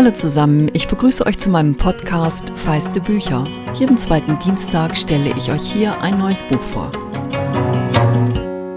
Hallo zusammen, ich begrüße euch zu meinem Podcast Feiste Bücher. Jeden zweiten Dienstag stelle ich euch hier ein neues Buch vor.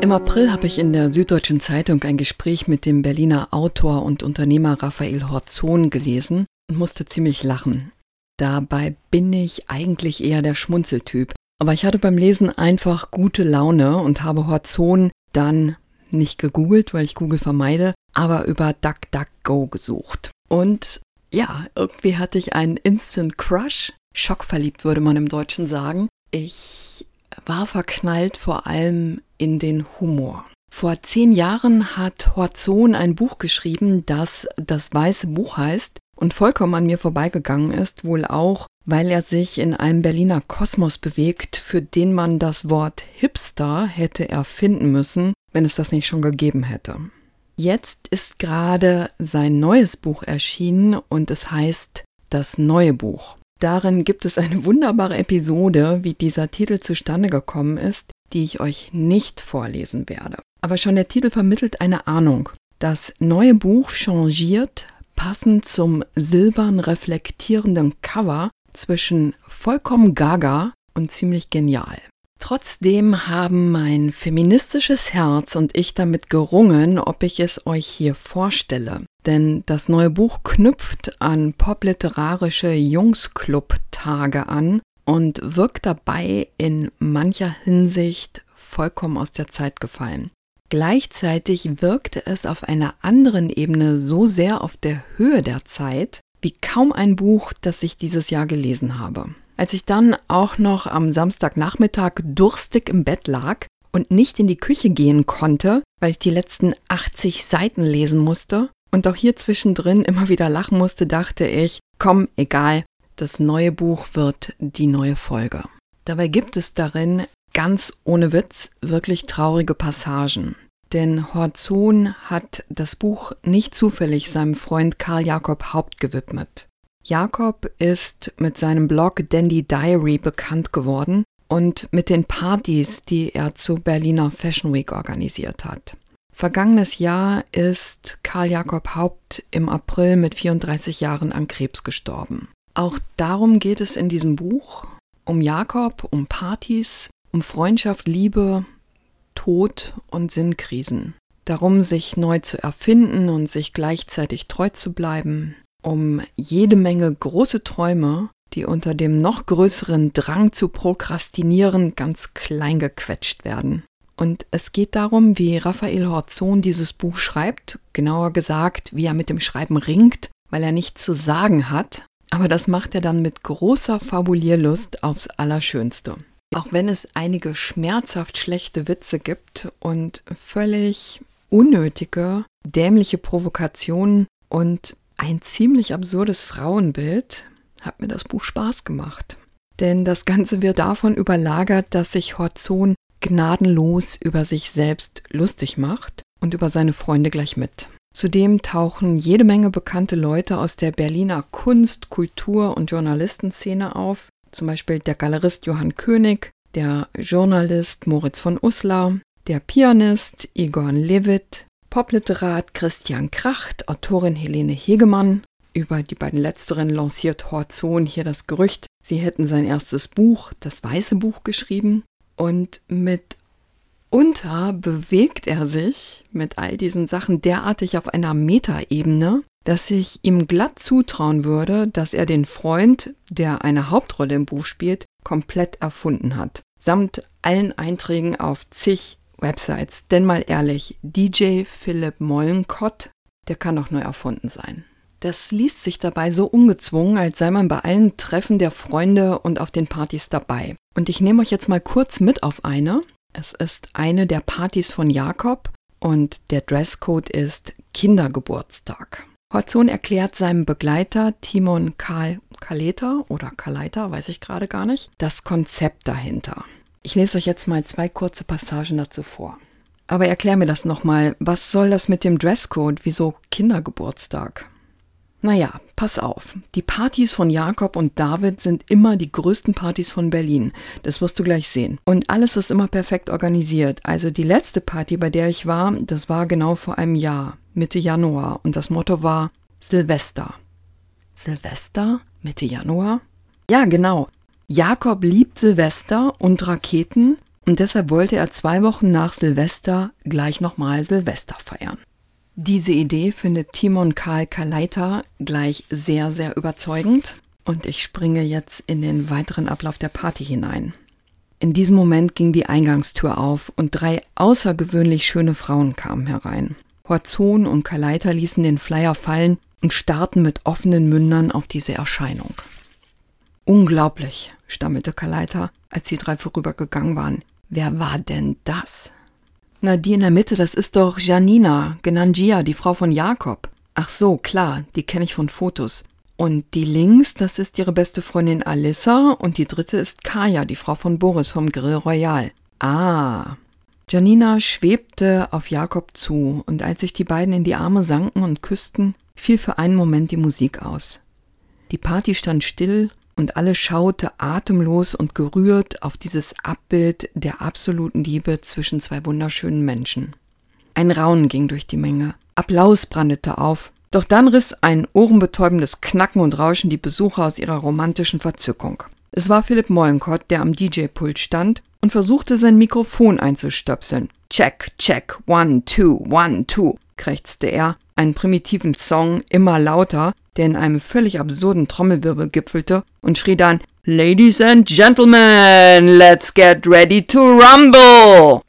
Im April habe ich in der Süddeutschen Zeitung ein Gespräch mit dem Berliner Autor und Unternehmer Raphael Horzon gelesen und musste ziemlich lachen. Dabei bin ich eigentlich eher der Schmunzeltyp. Aber ich hatte beim Lesen einfach gute Laune und habe Horzon dann nicht gegoogelt, weil ich Google vermeide, aber über DuckDuckGo gesucht. Und ja, irgendwie hatte ich einen Instant Crush. Schockverliebt würde man im Deutschen sagen. Ich war verknallt vor allem in den Humor. Vor zehn Jahren hat Horzon ein Buch geschrieben, das das Weiße Buch heißt und vollkommen an mir vorbeigegangen ist, wohl auch, weil er sich in einem Berliner Kosmos bewegt, für den man das Wort Hipster hätte erfinden müssen, wenn es das nicht schon gegeben hätte. Jetzt ist gerade sein neues Buch erschienen und es heißt Das neue Buch. Darin gibt es eine wunderbare Episode, wie dieser Titel zustande gekommen ist, die ich euch nicht vorlesen werde. Aber schon der Titel vermittelt eine Ahnung. Das neue Buch changiert passend zum silbern reflektierenden Cover zwischen vollkommen gaga und ziemlich genial. Trotzdem haben mein feministisches Herz und ich damit gerungen, ob ich es euch hier vorstelle. Denn das neue Buch knüpft an popliterarische Jungsclub-Tage an und wirkt dabei in mancher Hinsicht vollkommen aus der Zeit gefallen. Gleichzeitig wirkte es auf einer anderen Ebene so sehr auf der Höhe der Zeit wie kaum ein Buch, das ich dieses Jahr gelesen habe. Als ich dann auch noch am Samstagnachmittag durstig im Bett lag und nicht in die Küche gehen konnte, weil ich die letzten 80 Seiten lesen musste und auch hier zwischendrin immer wieder lachen musste, dachte ich, komm, egal, das neue Buch wird die neue Folge. Dabei gibt es darin ganz ohne Witz wirklich traurige Passagen. Denn Horzon hat das Buch nicht zufällig seinem Freund Karl Jakob Haupt gewidmet. Jakob ist mit seinem Blog Dandy Diary bekannt geworden und mit den Partys, die er zur Berliner Fashion Week organisiert hat. Vergangenes Jahr ist Karl Jakob Haupt im April mit 34 Jahren an Krebs gestorben. Auch darum geht es in diesem Buch, um Jakob, um Partys, um Freundschaft, Liebe, Tod und Sinnkrisen. Darum, sich neu zu erfinden und sich gleichzeitig treu zu bleiben, um jede Menge große Träume, die unter dem noch größeren Drang zu prokrastinieren ganz klein gequetscht werden. Und es geht darum, wie Raphael Horzon dieses Buch schreibt, genauer gesagt, wie er mit dem Schreiben ringt, weil er nichts zu sagen hat, aber das macht er dann mit großer Fabulierlust aufs Allerschönste. Auch wenn es einige schmerzhaft schlechte Witze gibt und völlig unnötige, dämliche Provokationen und ein ziemlich absurdes Frauenbild hat mir das Buch Spaß gemacht. Denn das Ganze wird davon überlagert, dass sich Horzon gnadenlos über sich selbst lustig macht und über seine Freunde gleich mit. Zudem tauchen jede Menge bekannte Leute aus der Berliner Kunst-, Kultur- und Journalistenszene auf, zum Beispiel der Galerist Johann König, der Journalist Moritz von Uslar, der Pianist Igor Levit, Popliterat Christian Kracht, Autorin Helene Hegemann. Über die beiden letzteren lanciert Horzon hier das Gerücht, sie hätten sein erstes Buch, das Weiße Buch, geschrieben. Und mit unter bewegt er sich mit all diesen Sachen derartig auf einer Metaebene, dass ich ihm glatt zutrauen würde, dass er den Freund, der eine Hauptrolle im Buch spielt, komplett erfunden hat. Samt allen Einträgen auf zig Websites. Denn mal ehrlich, DJ Philipp Mollenkott, der kann doch nur erfunden sein. Das liest sich dabei so ungezwungen, als sei man bei allen Treffen der Freunde und auf den Partys dabei. Und ich nehme euch jetzt mal kurz mit auf eine. Es ist eine der Partys von Jakob und der Dresscode ist Kindergeburtstag. Horzon erklärt seinem Begleiter Timon Karl Kaleta oder Kaleiter, weiß ich gerade gar nicht, das Konzept dahinter. Ich lese euch jetzt mal zwei kurze Passagen dazu vor. Aber erklär mir das nochmal. Was soll das mit dem Dresscode? Wieso Kindergeburtstag? Naja, pass auf. Die Partys von Jakob und David sind immer die größten Partys von Berlin. Das wirst du gleich sehen. Und alles ist immer perfekt organisiert. Also die letzte Party, bei der ich war, das war genau vor einem Jahr, Mitte Januar. Und das Motto war Silvester. Silvester? Mitte Januar? Ja, genau. Jakob liebt Silvester und Raketen und deshalb wollte er zwei Wochen nach Silvester gleich nochmal Silvester feiern. Diese Idee findet Timon Karl Kaleiter gleich sehr, sehr überzeugend und ich springe jetzt in den weiteren Ablauf der Party hinein. In diesem Moment ging die Eingangstür auf und drei außergewöhnlich schöne Frauen kamen herein. Horzon und Kaleiter ließen den Flyer fallen und starrten mit offenen Mündern auf diese Erscheinung. Unglaublich, stammelte Kaleiter, als die drei vorübergegangen waren. Wer war denn das? Na, die in der Mitte, das ist doch Janina, genannt Gia, die Frau von Jakob. Ach so, klar, die kenne ich von Fotos. Und die links, das ist ihre beste Freundin Alissa und die dritte ist Kaya, die Frau von Boris vom Grill Royal. Ah. Janina schwebte auf Jakob zu und als sich die beiden in die Arme sanken und küssten, fiel für einen Moment die Musik aus. Die Party stand still und alle schaute atemlos und gerührt auf dieses Abbild der absoluten Liebe zwischen zwei wunderschönen Menschen. Ein Raunen ging durch die Menge. Applaus brandete auf. Doch dann riss ein ohrenbetäubendes Knacken und Rauschen die Besucher aus ihrer romantischen Verzückung. Es war Philipp Mollenkott, der am DJ-Pult stand und versuchte sein Mikrofon einzustöpseln. Check, check, one, two, one, two, krächzte er, einen primitiven Song immer lauter, der in einem völlig absurden Trommelwirbel gipfelte, und schrie dann Ladies and Gentlemen, let's get ready to rumble!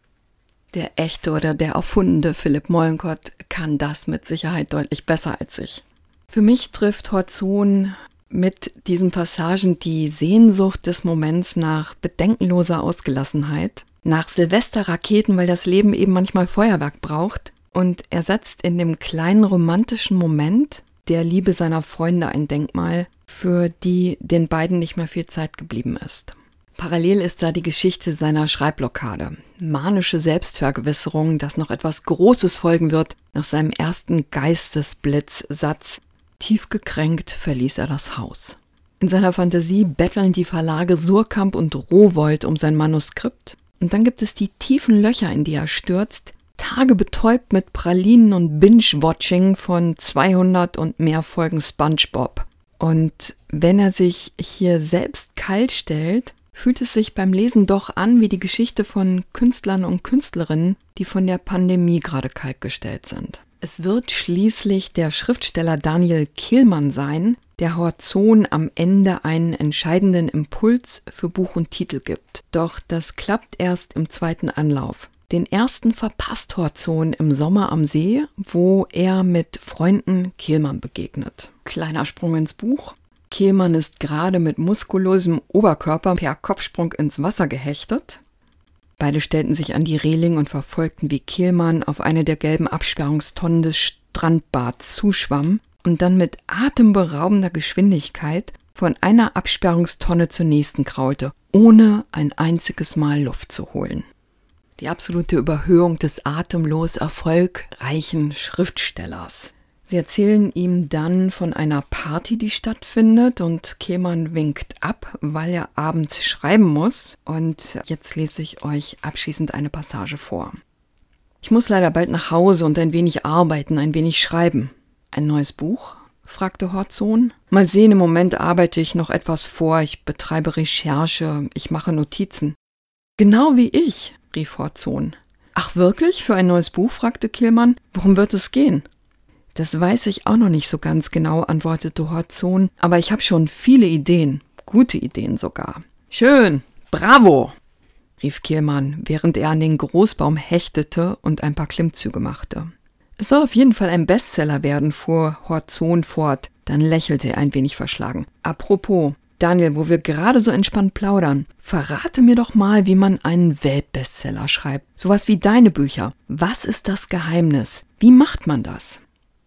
Der echte oder der erfundene Philipp Mollenkott kann das mit Sicherheit deutlich besser als ich. Für mich trifft Horzon mit diesen Passagen die Sehnsucht des Moments nach bedenkenloser Ausgelassenheit, nach Silvesterraketen, weil das Leben eben manchmal Feuerwerk braucht, und er setzt in dem kleinen romantischen Moment der Liebe seiner Freunde ein Denkmal, für die den beiden nicht mehr viel Zeit geblieben ist. Parallel ist da die Geschichte seiner Schreibblockade. Manische Selbstvergewisserung, dass noch etwas Großes folgen wird nach seinem ersten Geistesblitzsatz. Tief gekränkt verließ er das Haus. In seiner Fantasie betteln die Verlage Surkamp und Rowold um sein Manuskript. Und dann gibt es die tiefen Löcher, in die er stürzt, Tage betäubt mit Pralinen und Binge-Watching von 200 und mehr Folgen SpongeBob. Und wenn er sich hier selbst kalt stellt, fühlt es sich beim Lesen doch an wie die Geschichte von Künstlern und Künstlerinnen, die von der Pandemie gerade kaltgestellt sind. Es wird schließlich der Schriftsteller Daniel Kehlmann sein, der Horzon am Ende einen entscheidenden Impuls für Buch und Titel gibt. Doch das klappt erst im zweiten Anlauf. Den ersten verpasst Horzon im Sommer am See, wo er mit Freunden Kehlmann begegnet. Kleiner Sprung ins Buch. Kehlmann ist gerade mit muskulösem Oberkörper per Kopfsprung ins Wasser gehechtet. Beide stellten sich an die Reling und verfolgten, wie Kehlmann auf eine der gelben Absperrungstonnen des Strandbads zuschwamm und dann mit atemberaubender Geschwindigkeit von einer Absperrungstonne zur nächsten kraulte, ohne ein einziges Mal Luft zu holen. Die absolute Überhöhung des atemlos erfolgreichen Schriftstellers. Sie erzählen ihm dann von einer Party, die stattfindet und Kehlmann winkt ab, weil er abends schreiben muss. Und jetzt lese ich euch abschließend eine Passage vor. Ich muss leider bald nach Hause und ein wenig arbeiten, ein wenig schreiben. Ein neues Buch? fragte Horzon. Mal sehen, im Moment arbeite ich noch etwas vor, ich betreibe Recherche, ich mache Notizen. Genau wie ich, rief Horzon. Ach wirklich? Für ein neues Buch? fragte Killmann. Worum wird es gehen? Das weiß ich auch noch nicht so ganz genau, antwortete Horzon, aber ich habe schon viele Ideen, gute Ideen sogar. Schön, bravo, rief Kielmann, während er an den Großbaum hechtete und ein paar Klimmzüge machte. Es soll auf jeden Fall ein Bestseller werden, fuhr Horzon fort. Dann lächelte er ein wenig verschlagen. Apropos, Daniel, wo wir gerade so entspannt plaudern, verrate mir doch mal, wie man einen Weltbestseller schreibt. Sowas wie deine Bücher. Was ist das Geheimnis? Wie macht man das?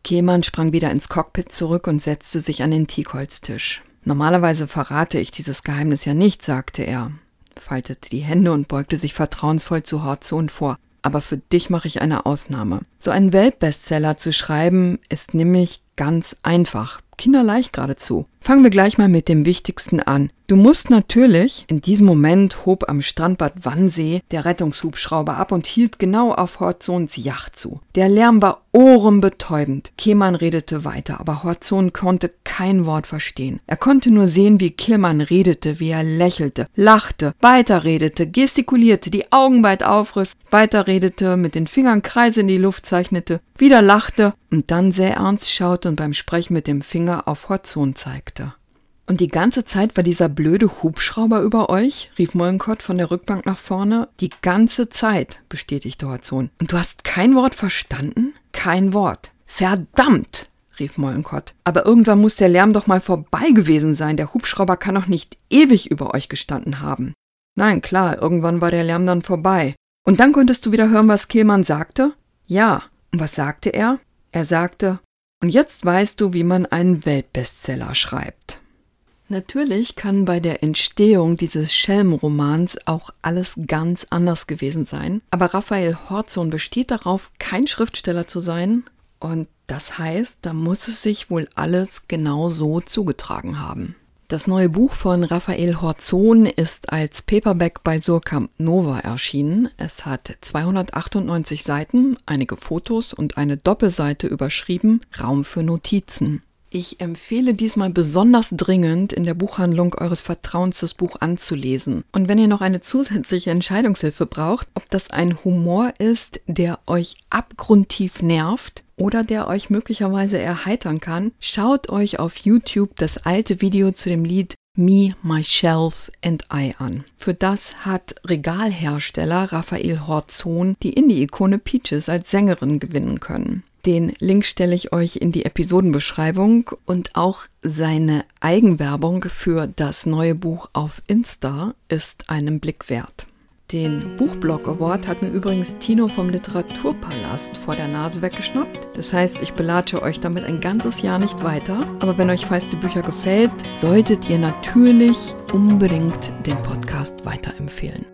Kehlmann sprang wieder ins Cockpit zurück und setzte sich an den Teakholztisch. Normalerweise verrate ich dieses Geheimnis ja nicht, sagte er, faltete die Hände und beugte sich vertrauensvoll zu Horzon vor. Aber für dich mache ich eine Ausnahme. So einen Weltbestseller zu schreiben, ist nämlich ganz einfach, kinderleicht geradezu. Fangen wir gleich mal mit dem Wichtigsten an. Du musst natürlich, in diesem Moment hob am Strandbad Wannsee der Rettungshubschrauber ab und hielt genau auf Horzons Yacht zu. Der Lärm war ohrenbetäubend. Kehlmann redete weiter, aber Horzon konnte kein Wort verstehen. Er konnte nur sehen, wie Kehlmann redete, wie er lächelte, lachte, weiterredete, gestikulierte, die Augen weit aufriss, weiterredete, mit den Fingern Kreise in die Luft zeichnete, wieder lachte und dann sehr ernst schaute und beim Sprechen mit dem Finger auf Horzon zeigte. Und die ganze Zeit war dieser blöde Hubschrauber über euch? rief Mollenkott von der Rückbank nach vorne. Die ganze Zeit, bestätigte Horzon. Und du hast kein Wort verstanden? Kein Wort. Verdammt! rief Mollenkott. Aber irgendwann muss der Lärm doch mal vorbei gewesen sein. Der Hubschrauber kann doch nicht ewig über euch gestanden haben. Nein, klar, irgendwann war der Lärm dann vorbei. Und dann konntest du wieder hören, was Kehlmann sagte? Ja. Und was sagte er? Er sagte, und jetzt weißt du, wie man einen Weltbestseller schreibt. Natürlich kann bei der Entstehung dieses Schelmenromans auch alles ganz anders gewesen sein, aber Raphael Horzon besteht darauf, kein Schriftsteller zu sein und das heißt, da muss es sich wohl alles genau so zugetragen haben. Das neue Buch von Raphael Horzon ist als Paperback bei Surkamp Nova erschienen. Es hat 298 Seiten, einige Fotos und eine Doppelseite überschrieben Raum für Notizen. Ich empfehle diesmal besonders dringend, in der Buchhandlung eures Vertrauens das Buch anzulesen. Und wenn ihr noch eine zusätzliche Entscheidungshilfe braucht, ob das ein Humor ist, der euch abgrundtief nervt oder der euch möglicherweise erheitern kann, schaut euch auf YouTube das alte Video zu dem Lied Me, Myself and I an. Für das hat Regalhersteller Raphael Horzon die Indie-Ikone Peaches als Sängerin gewinnen können. Den Link stelle ich euch in die Episodenbeschreibung und auch seine Eigenwerbung für das neue Buch auf Insta ist einen Blick wert. Den Buchblog Award hat mir übrigens Tino vom Literaturpalast vor der Nase weggeschnappt. Das heißt, ich belatsche euch damit ein ganzes Jahr nicht weiter. Aber wenn euch feiste Bücher gefällt, solltet ihr natürlich unbedingt den Podcast weiterempfehlen.